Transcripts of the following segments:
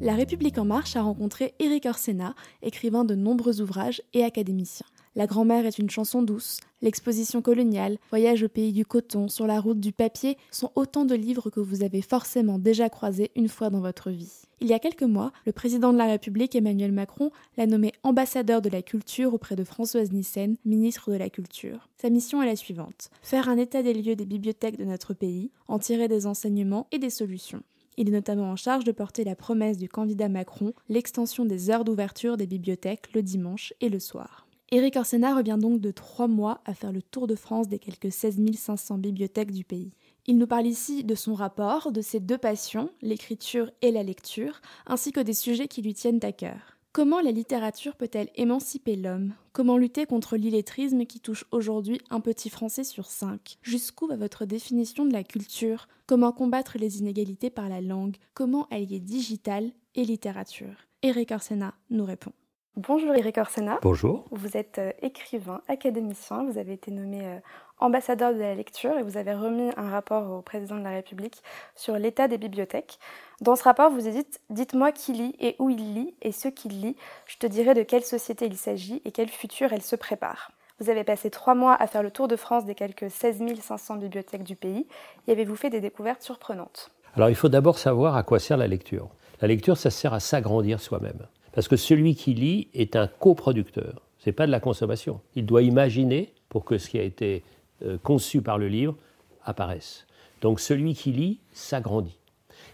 La République en marche a rencontré Éric Orsena, écrivain de nombreux ouvrages et académicien. La grand-mère est une chanson douce, l'exposition coloniale, Voyage au pays du coton, sur la route du papier sont autant de livres que vous avez forcément déjà croisés une fois dans votre vie. Il y a quelques mois, le président de la République Emmanuel Macron l'a nommé ambassadeur de la culture auprès de Françoise Nyssen, ministre de la Culture. Sa mission est la suivante faire un état des lieux des bibliothèques de notre pays, en tirer des enseignements et des solutions. Il est notamment en charge de porter la promesse du candidat Macron, l'extension des heures d'ouverture des bibliothèques le dimanche et le soir. Éric Orsena revient donc de trois mois à faire le tour de France des quelques 16 500 bibliothèques du pays. Il nous parle ici de son rapport, de ses deux passions, l'écriture et la lecture, ainsi que des sujets qui lui tiennent à cœur. Comment la littérature peut-elle émanciper l'homme? Comment lutter contre l'illettrisme qui touche aujourd'hui un petit Français sur cinq? Jusqu'où va votre définition de la culture? Comment combattre les inégalités par la langue? Comment allier digital et littérature? Eric Orsena nous répond. Bonjour Eric Orsena. Bonjour. Vous êtes euh, écrivain, académicien, vous avez été nommé euh, ambassadeur de la lecture et vous avez remis un rapport au président de la République sur l'état des bibliothèques. Dans ce rapport, vous dites Dites-moi qui lit et où il lit, et ce qu'il lit, je te dirai de quelle société il s'agit et quel futur elle se prépare. Vous avez passé trois mois à faire le tour de France des quelques 16 500 bibliothèques du pays et avez-vous fait des découvertes surprenantes? Alors il faut d'abord savoir à quoi sert la lecture. La lecture, ça sert à s'agrandir soi-même. Parce que celui qui lit est un coproducteur. Ce n'est pas de la consommation. Il doit imaginer pour que ce qui a été euh, conçu par le livre apparaisse. Donc celui qui lit s'agrandit.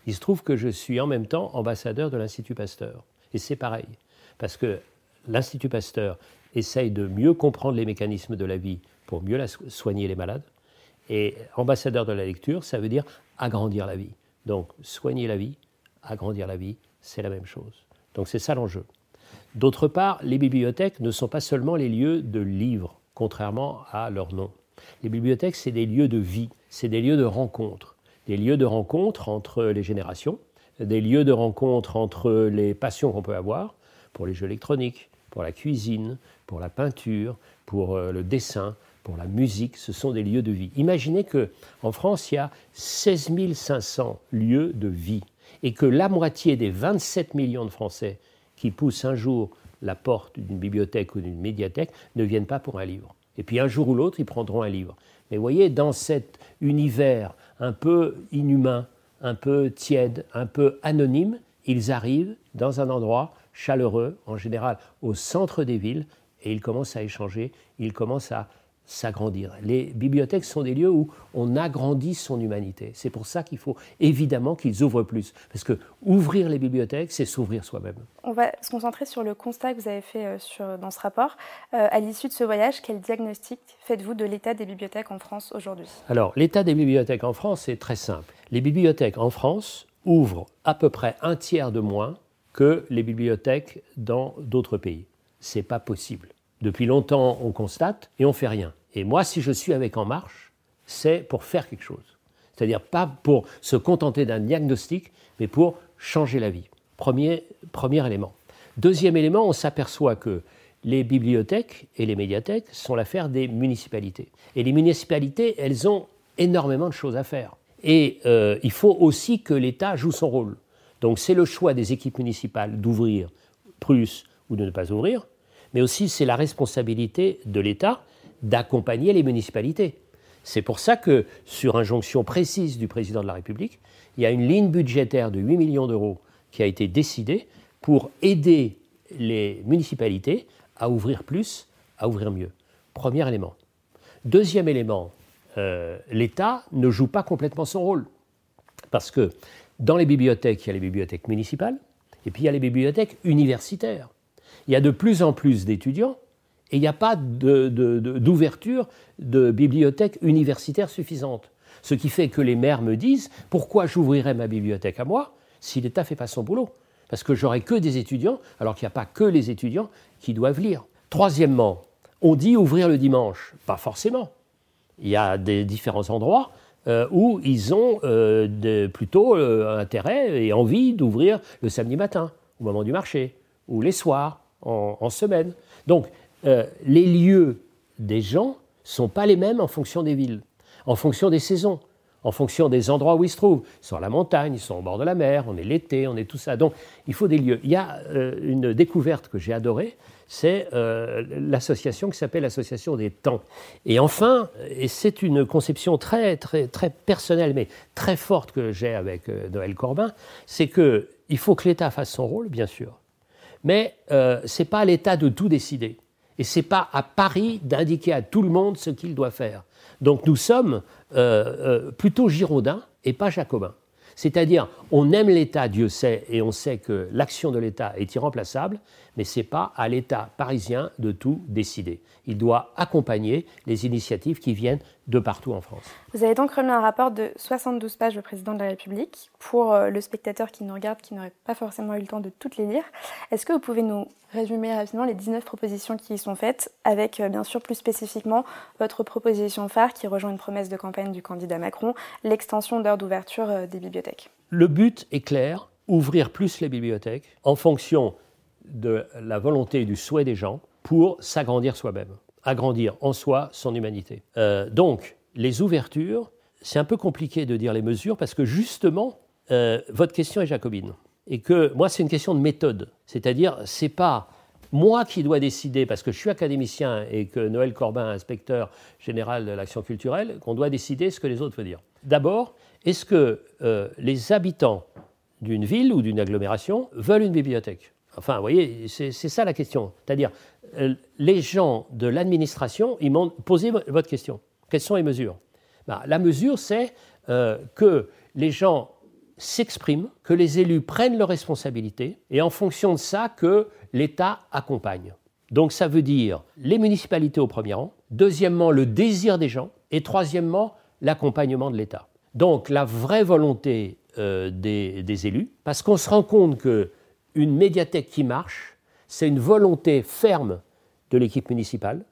Il se trouve que je suis en même temps ambassadeur de l'Institut Pasteur. Et c'est pareil. Parce que l'Institut Pasteur essaye de mieux comprendre les mécanismes de la vie pour mieux soigner les malades. Et ambassadeur de la lecture, ça veut dire agrandir la vie. Donc soigner la vie, agrandir la vie, c'est la même chose. Donc c'est ça l'enjeu. D'autre part, les bibliothèques ne sont pas seulement les lieux de livres, contrairement à leur nom. Les bibliothèques, c'est des lieux de vie, c'est des lieux de rencontre, des lieux de rencontre entre les générations, des lieux de rencontre entre les passions qu'on peut avoir, pour les jeux électroniques, pour la cuisine, pour la peinture, pour euh, le dessin, pour la musique, ce sont des lieux de vie. Imaginez que en France, il y a 16 500 lieux de vie et que la moitié des 27 millions de Français qui poussent un jour la porte d'une bibliothèque ou d'une médiathèque ne viennent pas pour un livre. Et puis un jour ou l'autre, ils prendront un livre. Mais vous voyez, dans cet univers un peu inhumain, un peu tiède, un peu anonyme, ils arrivent dans un endroit chaleureux, en général au centre des villes, et ils commencent à échanger, ils commencent à s'agrandir. Les bibliothèques sont des lieux où on agrandit son humanité. C'est pour ça qu'il faut évidemment qu'ils ouvrent plus. Parce que ouvrir les bibliothèques, c'est s'ouvrir soi-même. On va se concentrer sur le constat que vous avez fait euh, sur, dans ce rapport. Euh, à l'issue de ce voyage, quel diagnostic faites-vous de l'état des bibliothèques en France aujourd'hui? Alors, l'état des bibliothèques en France est très simple. Les bibliothèques en France ouvrent à peu près un tiers de moins que les bibliothèques dans d'autres pays. C'est pas possible. Depuis longtemps, on constate et on fait rien. Et moi, si je suis avec En Marche, c'est pour faire quelque chose. C'est-à-dire pas pour se contenter d'un diagnostic, mais pour changer la vie. Premier, élément. Deuxième élément, on s'aperçoit que les bibliothèques et les médiathèques sont l'affaire des municipalités. Et les municipalités, elles ont énormément de choses à faire. Et euh, il faut aussi que l'État joue son rôle. Donc c'est le choix des équipes municipales d'ouvrir plus ou de ne pas ouvrir, mais aussi c'est la responsabilité de l'État d'accompagner les municipalités. C'est pour ça que, sur injonction précise du président de la République, il y a une ligne budgétaire de 8 millions d'euros qui a été décidée pour aider les municipalités à ouvrir plus, à ouvrir mieux. Premier élément. Deuxième élément, euh, l'État ne joue pas complètement son rôle. Parce que dans les bibliothèques, il y a les bibliothèques municipales, et puis il y a les bibliothèques universitaires. Il y a de plus en plus d'étudiants, et il n'y a pas d'ouverture de, bibliothèques universitaires suffisantes. Ce qui fait que les maires me disent pourquoi j'ouvrirais ma bibliothèque à moi si l'État ne fait pas son boulot? Parce que j'aurai que des étudiants, alors qu'il n'y a pas que les étudiants qui doivent lire. Troisièmement, on dit ouvrir le dimanche. Pas forcément. Il y a des différents endroits euh, où ils ont euh, plutôt euh, intérêt et envie d'ouvrir le samedi matin, au moment du marché, ou les soirs, en, semaine. Les lieux des gens sont pas les mêmes en fonction des villes, en fonction des saisons, en fonction des endroits où ils se trouvent. Ils sont à la montagne, ils sont au bord de la mer, on est l'été, on est tout ça. Donc il faut des lieux. Il y a euh, une découverte que j'ai adorée, c'est euh, l'association qui s'appelle l'association des temps. Et enfin, et c'est une conception très, très, très personnelle, mais très forte que j'ai avec euh, Noël Corbin, c'est qu'il faut que l'État fasse son rôle, bien sûr, mais ce n'est pas à l'État de tout décider. Et ce n'est pas à Paris d'indiquer à tout le monde ce qu'il doit faire. Donc nous sommes euh, euh, plutôt girondins et pas jacobins. C'est-à-dire, on aime l'État, Dieu sait, et on sait que l'action de l'État est irremplaçable, mais ce n'est pas à l'État parisien de tout décider. Il doit accompagner les initiatives qui viennent de partout en France. Vous avez donc remis un rapport de 72 pages au président de la République. Pour euh, le spectateur qui nous regarde, qui n'aurait pas forcément eu le temps de toutes les lire, est-ce que vous pouvez nous résumer rapidement les 19 propositions qui y sont faites, avec euh, bien sûr plus spécifiquement votre proposition phare qui rejoint une promesse de campagne du candidat Macron, l'extension d'heures d'ouverture euh, des bibliothèques? Le but est clair, ouvrir plus les bibliothèques en fonction de la volonté et du souhait des gens pour s'agrandir soi-même, agrandir en soi son humanité. Euh, donc, les ouvertures, c'est un peu compliqué de dire les mesures parce que justement, euh, votre question est jacobine. Et que moi, c'est une question de méthode. C'est-à-dire, c'est pas moi qui dois décider, parce que je suis académicien et que Noël Corbin, inspecteur général de l'action culturelle, qu'on doit décider ce que les autres veulent dire. D'abord, est-ce que euh, les habitants d'une ville ou d'une agglomération veulent une bibliothèque? Enfin, vous voyez, c'est ça la question. C'est-à-dire, euh, les gens de l'administration, ils m'ont posé votre question. Quelles sont les mesures? Bah, La mesure, c'est euh, que les gens s'expriment, que les élus prennent leurs responsabilités, et en fonction de ça, que l'État accompagne. Donc ça veut dire les municipalités au premier rang, deuxièmement le désir des gens, et troisièmement l'accompagnement de l'État. Donc la vraie volonté euh, des, des, élus, parce qu'on se rend compte que une médiathèque qui marche, c'est une volonté ferme de l'équipe municipale,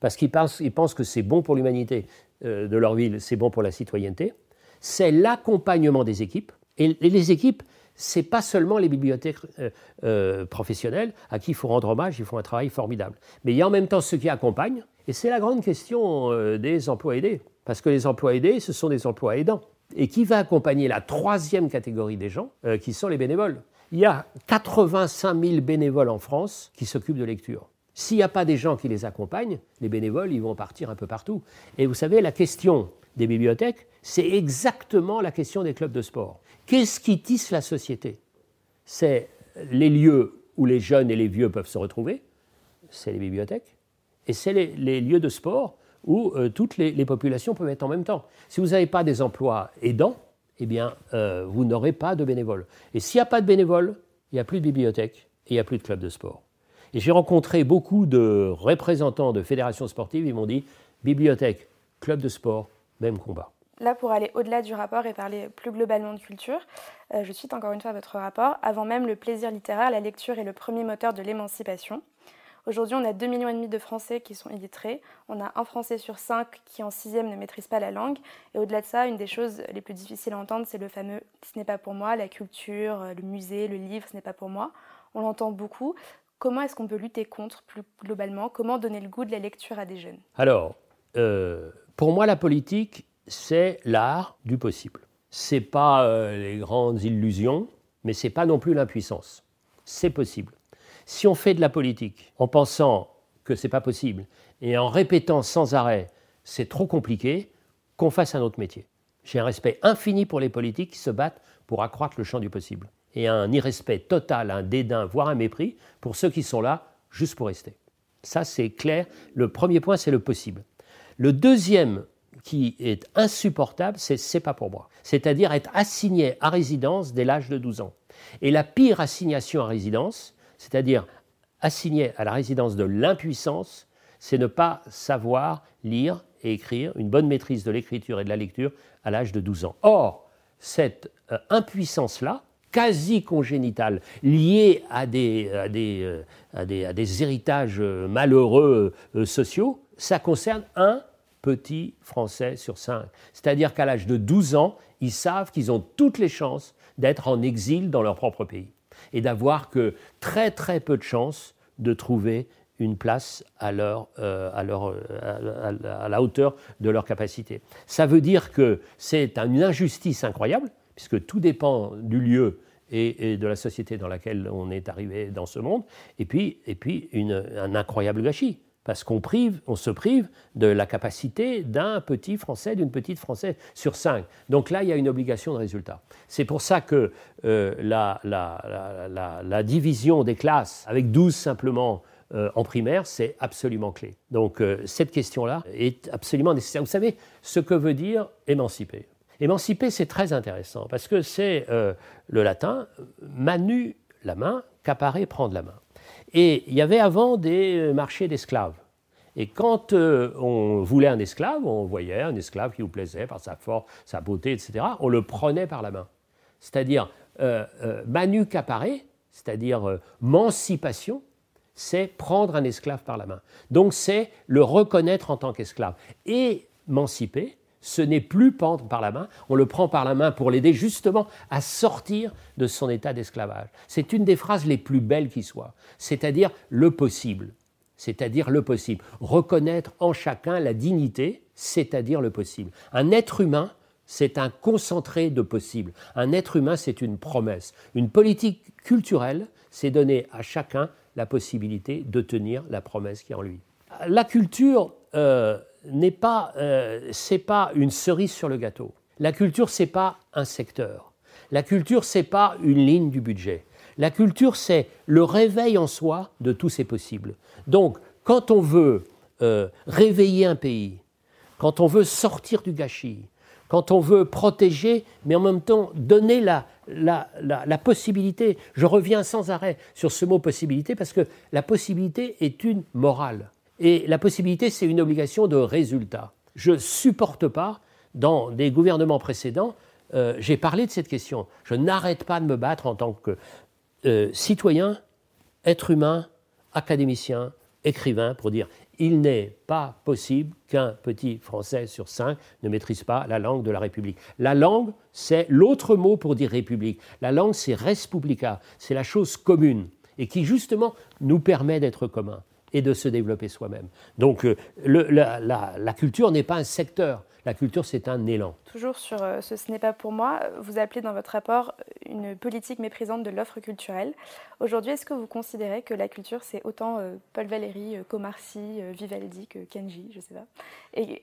parce qu'ils pensent, que c'est bon pour l'humanité euh, de leur ville, c'est bon pour la citoyenneté. C'est l'accompagnement des équipes. Et, les équipes, c'est pas seulement les bibliothèques euh, euh, professionnelles à qui il faut rendre hommage, ils font un travail formidable. Mais il y a en même temps ceux qui accompagnent, et c'est la grande question des emplois aidés. Parce que les emplois aidés, ce sont des emplois aidants. Et qui va accompagner la troisième catégorie des gens, qui sont les bénévoles? Il y a 85 000 bénévoles en France qui s'occupent de lecture. S'il n'y a pas des gens qui les accompagnent, les bénévoles, ils vont partir un peu partout. Et vous savez, la question des bibliothèques, c'est exactement la question des clubs de sport. Qu'est-ce qui tisse la société? C'est les lieux où les jeunes et les vieux peuvent se retrouver, c'est les bibliothèques, et c'est les, lieux de sport où euh, toutes les, les, populations peuvent être en même temps. Si vous n'avez pas des emplois aidants, eh bien, euh, vous n'aurez pas de bénévoles. Et s'il n'y a pas de bénévoles, il n'y a plus de bibliothèque et il n'y a plus de club de sport. Et j'ai rencontré beaucoup de représentants de fédérations sportives, ils m'ont dit bibliothèque, club de sport, même combat. Là, pour aller au-delà du rapport et parler plus globalement de culture, euh, je cite encore une fois votre rapport. Avant même le plaisir littéraire, la lecture est le premier moteur de l'émancipation. Aujourd'hui, on a 2,5 millions de Français qui sont illettrés. On a un Français sur cinq qui, en sixième, ne maîtrise pas la langue. Et au-delà de ça, une des choses les plus difficiles à entendre, c'est le fameux « ce n'est pas pour moi », la culture, le musée, le livre, ce n'est pas pour moi. On l'entend beaucoup. Comment est-ce qu'on peut lutter contre plus globalement? Comment donner le goût de la lecture à des jeunes? Alors, euh, pour moi, la politique, c'est l'art du possible. C'est pas euh, les grandes illusions, mais c'est pas non plus l'impuissance. C'est possible. Si on fait de la politique en pensant que ce n'est pas possible et en répétant sans arrêt c'est trop compliqué, qu'on fasse un autre métier. J'ai un respect infini pour les politiques qui se battent pour accroître le champ du possible. Et un irrespect total, un dédain, voire un mépris pour ceux qui sont là juste pour rester. Ça, c'est clair. Le premier point, c'est le possible. Le deuxième qui est insupportable, c'est c'est pas pour moi. C'est-à-dire être assigné à résidence dès l'âge de 12 ans. Et la pire assignation à résidence, c'est-à-dire assigné à la résidence de l'impuissance, c'est ne pas savoir lire et écrire, une bonne maîtrise de l'écriture et de la lecture à l'âge de 12 ans. Or, cette euh, impuissance-là, quasi congénitale, liée à des, euh, héritages euh, malheureux sociaux, ça concerne un petit Français sur cinq. C'est-à-dire qu'à l'âge de 12 ans, ils savent qu'ils ont toutes les chances d'être en exil dans leur propre pays et d'avoir que très très peu de chances de trouver une place à, leur, euh, à, leur, à, la hauteur de leur capacité. Ça veut dire que c'est une injustice incroyable, puisque tout dépend du lieu et, de la société dans laquelle on est arrivé dans ce monde, et puis, et puis un incroyable gâchis parce qu'on se prive de la capacité d'un petit Français, d'une petite Française sur cinq. Donc là, il y a une obligation de résultat. C'est pour ça que euh, la, la, division des classes avec 12 simplement euh, en primaire, c'est absolument clé. Donc euh, cette question-là est absolument nécessaire. Vous savez ce que veut dire émanciper? Émanciper, c'est très intéressant parce que c'est le latin manu la main, capare prendre la main. Et il y avait avant des euh, marchés d'esclaves. Et quand euh, on voulait un esclave, on voyait un esclave qui vous plaisait par sa force, sa beauté, etc., on le prenait par la main. C'est-à-dire, euh, manu capare, c'est-à-dire mancipation, c'est prendre un esclave par la main. Donc c'est le reconnaître en tant qu'esclave. Et émanciper, ce n'est plus pendre par la main, on le prend par la main pour l'aider justement à sortir de son état d'esclavage. C'est une des phrases les plus belles qui soit, c'est-à-dire le possible, c'est-à-dire le possible. Reconnaître en chacun la dignité, c'est-à-dire le possible. Un être humain, c'est un concentré de possible. Un être humain, c'est une promesse. Une politique culturelle, c'est donner à chacun la possibilité de tenir la promesse qui est en lui. La culture, euh, n'est pas, euh, c'est pas une cerise sur le gâteau. La culture, c'est pas un secteur. La culture, c'est pas une ligne du budget. La culture, c'est le réveil en soi de tous ces possibles. Donc, quand on veut euh, réveiller un pays, quand on veut sortir du gâchis, quand on veut protéger, mais en même temps donner la, la, la, possibilité, je reviens sans arrêt sur ce mot possibilité, parce que la possibilité est une morale. Et la possibilité, c'est une obligation de résultat. Je ne supporte pas, dans des gouvernements précédents, euh, j'ai parlé de cette question. Je n'arrête pas de me battre en tant que euh, citoyen, être humain, académicien, écrivain, pour dire il n'est pas possible qu'un petit Français sur cinq ne maîtrise pas la langue de la République. La langue, c'est l'autre mot pour dire République. La langue, c'est res publica, c'est la chose commune, et qui justement nous permet d'être communs et de se développer soi-même. Donc euh, la, culture n'est pas un secteur, la culture c'est un élan. Toujours sur euh, ce Ce n'est pas pour moi, vous appelez dans votre rapport une politique méprisante de l'offre culturelle. Aujourd'hui, est-ce que vous considérez que la culture c'est autant euh, Paul Valéry, Comarcy, Vivaldi que Kenji, je ne sais pas Et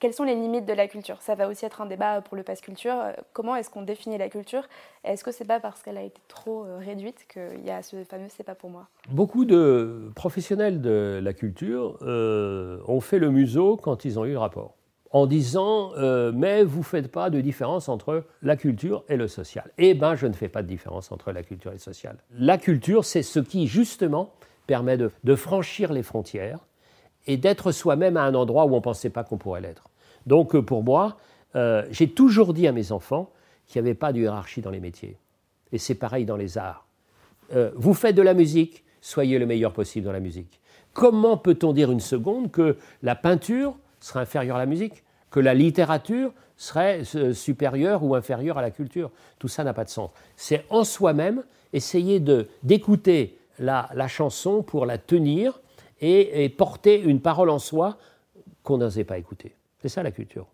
quelles sont les limites de la culture? Ça va aussi être un débat pour le pass culture. Comment est-ce qu'on définit la culture? Est-ce que c'est pas parce qu'elle a été trop réduite qu'il y a ce fameux C'est pas pour moi Beaucoup de professionnels de la culture euh, ont fait le museau quand ils ont eu le rapport, en disant euh, Mais vous ne faites pas de différence entre la culture et le social. Eh bien, je ne fais pas de différence entre la culture et le social. La culture, c'est ce qui, justement, permet de franchir les frontières et d'être soi-même à un endroit où on ne pensait pas qu'on pourrait l'être. Donc euh, pour moi, euh, j'ai toujours dit à mes enfants qu'il n'y avait pas de hiérarchie dans les métiers. Et c'est pareil dans les arts. Vous faites de la musique, soyez le meilleur possible dans la musique. Comment peut-on dire une seconde que la peinture serait inférieure à la musique, que la littérature serait supérieure ou inférieure à la culture Tout ça n'a pas de sens. C'est en soi-même essayer d'écouter la, la chanson pour la tenir et, porter une parole en soi qu'on n'osait pas écouter. C'est ça la culture.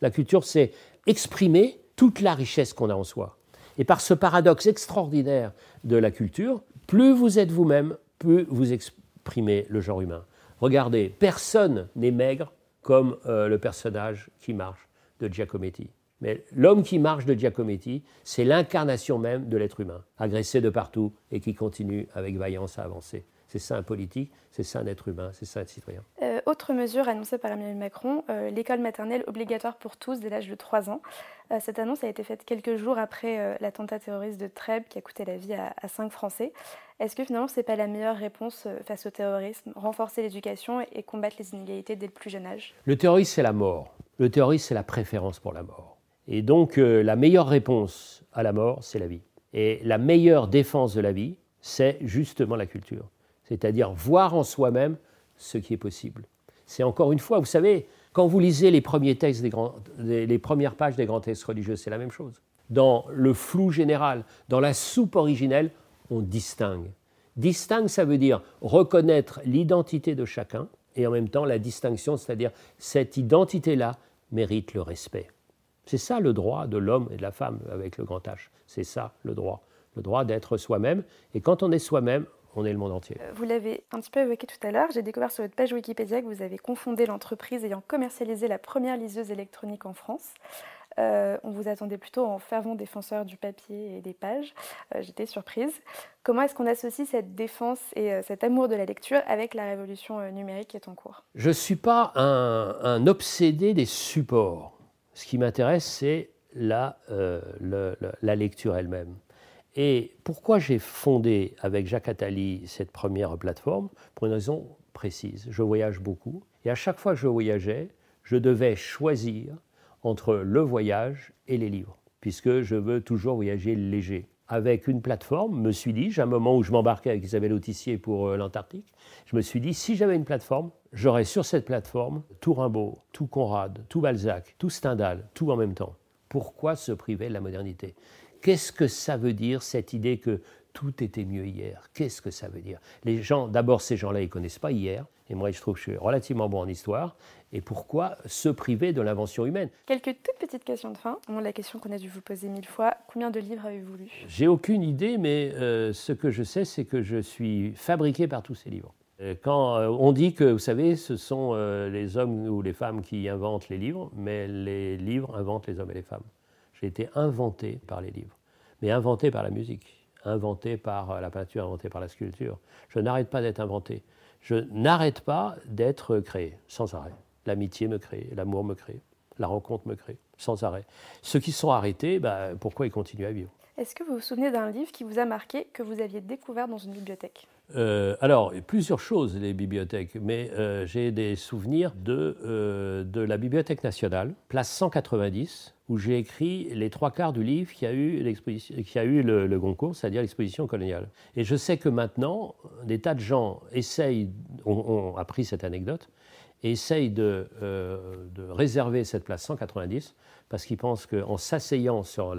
La culture, c'est exprimer toute la richesse qu'on a en soi. Et par ce paradoxe extraordinaire de la culture, plus vous êtes vous-même, plus vous exprimez le genre humain. Regardez, personne n'est maigre comme euh, le personnage qui marche de Giacometti. Mais l'homme qui marche de Giacometti, c'est l'incarnation même de l'être humain, agressé de partout et qui continue avec vaillance à avancer. C'est ça un politique, c'est ça un être humain, c'est ça un citoyen. Euh, autre mesure annoncée par Emmanuel Macron, euh, l'école maternelle obligatoire pour tous dès l'âge de 3 ans. Cette annonce a été faite quelques jours après l'attentat terroriste de Trèbes qui a coûté la vie à, à 5 Français. Est-ce que finalement ce n'est pas la meilleure réponse face au terrorisme, renforcer l'éducation et combattre les inégalités dès le plus jeune âge? Le terrorisme, c'est la mort. Le terrorisme, c'est la préférence pour la mort. Et donc la meilleure réponse à la mort, c'est la vie. Et la meilleure défense de la vie, c'est justement la culture c'est-à-dire voir en soi-même ce qui est possible. C'est encore une fois, vous savez, quand vous lisez les premiers textes des grands, les, premières pages des grands textes religieux, c'est la même chose. Dans le flou général, dans la soupe originelle, on distingue. Distingue, ça veut dire reconnaître l'identité de chacun et en même temps la distinction, c'est-à-dire cette identité-là mérite le respect. C'est ça le droit de l'homme et de la femme avec le grand H. C'est ça le droit. Le droit d'être soi-même. Et quand on est soi-même, on est le monde entier. Euh, vous l'avez un petit peu évoqué tout à l'heure. J'ai découvert sur votre page Wikipédia que vous avez confondé l'entreprise ayant commercialisé la première liseuse électronique en France. Euh, on vous attendait plutôt en fervent défenseur du papier et des pages. Euh, j'étais surprise. Comment est-ce qu'on associe cette défense et cet amour de la lecture avec la révolution numérique qui est en cours? Je ne suis pas un, obsédé des supports. Ce qui m'intéresse, c'est la, la lecture elle-même. Et pourquoi j'ai fondé avec Jacques Attali cette première plateforme? Pour une raison précise. Je voyage beaucoup et à chaque fois que je voyageais, je devais choisir entre le voyage et les livres, puisque je veux toujours voyager léger. Avec une plateforme, me suis dit, j'ai un moment où je m'embarquais avec Isabelle Autissier pour euh, l'Antarctique, je me suis dit, si j'avais une plateforme, j'aurais sur cette plateforme tout Rimbaud, tout Conrad, tout Balzac, tout Stendhal, tout en même temps. Pourquoi se priver de la modernité? Qu'est-ce que ça veut dire cette idée que tout était mieux hier? Qu'est-ce que ça veut dire? Les gens, d'abord, ces gens-là, ils connaissent pas hier. Et moi, je trouve que je suis relativement bon en histoire. Et pourquoi se priver de l'invention humaine? Quelques toutes petites questions de fin. la question qu'on a dû vous poser mille fois. Combien de livres avez-vous lu J'ai aucune idée, mais euh, ce que je sais, c'est que je suis fabriqué par tous ces livres. Euh, quand euh, on dit que, vous savez, ce sont les hommes ou les femmes qui inventent les livres, mais les livres inventent les hommes et les femmes. J'ai été inventé par les livres, mais inventé par la musique, inventé par la peinture, inventé par la sculpture. Je n'arrête pas d'être inventé. Je n'arrête pas d'être créé, sans arrêt. L'amitié me crée, l'amour me crée, la rencontre me crée, sans arrêt. Ceux qui sont arrêtés, bah, pourquoi ils continuent à vivre? Est-ce que vous vous souvenez d'un livre qui vous a marqué, que vous aviez découvert dans une bibliothèque? Euh, alors, plusieurs choses, les bibliothèques, mais euh, j'ai des souvenirs de, euh, de la Bibliothèque nationale, place 190, où j'ai écrit les trois quarts du livre qui a eu, qui a eu le, le Goncourt, c'est-à-dire l'exposition coloniale. Et je sais que maintenant, des tas de gens essayent, ont, appris cette anecdote, et essayent de, de, réserver cette place 190 parce qu'ils pensent qu'en s'asseyant sur,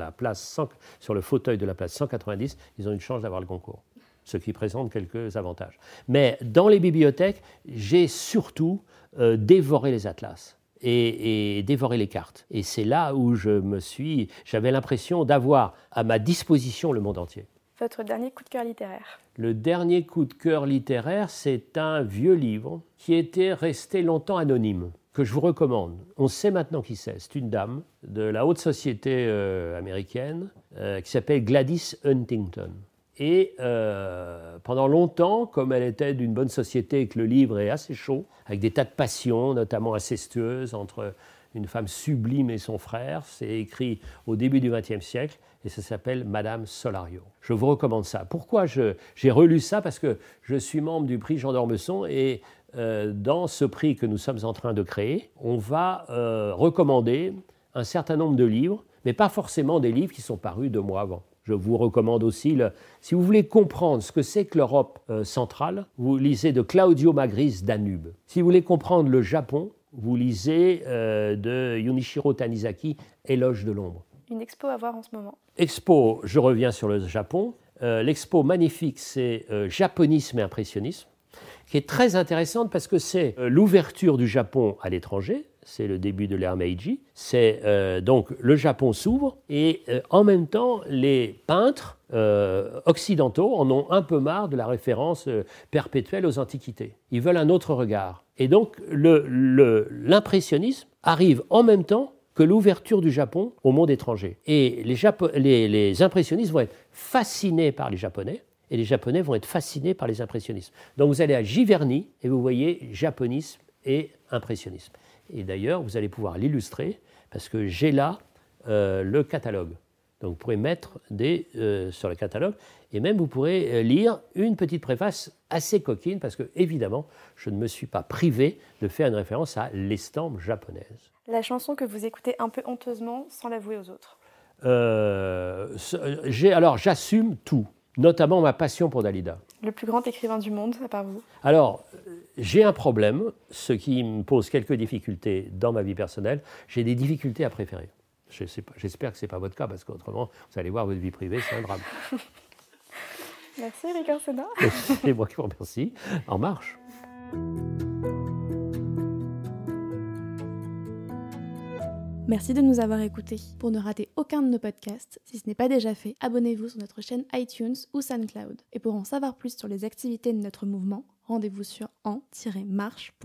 sur le fauteuil de la place 190, ils ont une chance d'avoir le Goncourt ce qui présente quelques avantages. Mais dans les bibliothèques, j'ai surtout euh, dévoré les atlas. Et, dévoré les cartes. Et c'est là où je me suis, j'avais l'impression d'avoir à ma disposition le monde entier. Votre dernier coup de cœur littéraire Le dernier coup de cœur littéraire, c'est un vieux livre qui était resté longtemps anonyme, que je vous recommande. On sait maintenant qui c'est. C'est une dame de la haute société euh, américaine euh, qui s'appelle Gladys Huntington. Et euh, pendant longtemps, comme elle était d'une bonne société et que le livre est assez chaud, avec des tas de passions, notamment incestueuses, entre une femme sublime et son frère, c'est écrit au début du XXe siècle et ça s'appelle Madame Solario. Je vous recommande ça. Pourquoi j'ai relu ça? Parce que je suis membre du prix Jean d'Ormesson et euh, dans ce prix que nous sommes en train de créer, on va euh, recommander un certain nombre de livres, mais pas forcément des livres qui sont parus deux mois avant. Je vous recommande aussi, si vous voulez comprendre ce que c'est que l'Europe euh, centrale, vous lisez de Claudio Magris Danube. Si vous voulez comprendre le Japon, vous lisez de Yunichiro Tanizaki Éloge de l'ombre. Une expo à voir en ce moment. Expo, je reviens sur le Japon. Euh, l'expo magnifique, c'est Japonisme et impressionnisme, qui est très intéressante parce que c'est l'ouverture du Japon à l'étranger, c'est le début de l'ère Meiji. C'est euh, donc le Japon s'ouvre et euh, en même temps les peintres euh, occidentaux en ont un peu marre de la référence perpétuelle aux antiquités. Ils veulent un autre regard. Et donc l'impressionnisme arrive en même temps que l'ouverture du Japon au monde étranger. Et les, impressionnistes vont être fascinés par les Japonais et les Japonais vont être fascinés par les impressionnistes. Donc vous allez à Giverny et vous voyez japonisme et impressionnisme. Et d'ailleurs, vous allez pouvoir l'illustrer parce que j'ai là euh, le catalogue. Donc vous pourrez mettre des euh, sur le catalogue et même vous pourrez euh, lire une petite préface assez coquine parce que évidemment je ne me suis pas privé de faire une référence à l'estampe japonaise. La chanson que vous écoutez un peu honteusement sans l'avouer aux autres. alors j'assume tout notamment ma passion pour Dalida. Le plus grand écrivain du monde, à part vous Alors, j'ai un problème, ce qui me pose quelques difficultés dans ma vie personnelle. J'ai des difficultés à préférer. J'espère que ce n'est pas votre cas, parce qu'autrement, vous allez voir votre vie privée, c'est un drame. Merci Eric Orsena. C'est moi qui vous remercie. En marche. Merci de nous avoir écoutés. Pour ne rater aucun de nos podcasts, si ce n'est pas déjà fait, abonnez-vous sur notre chaîne iTunes ou SoundCloud. Et pour en savoir plus sur les activités de notre mouvement, rendez-vous sur en-marche.fr.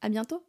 À bientôt!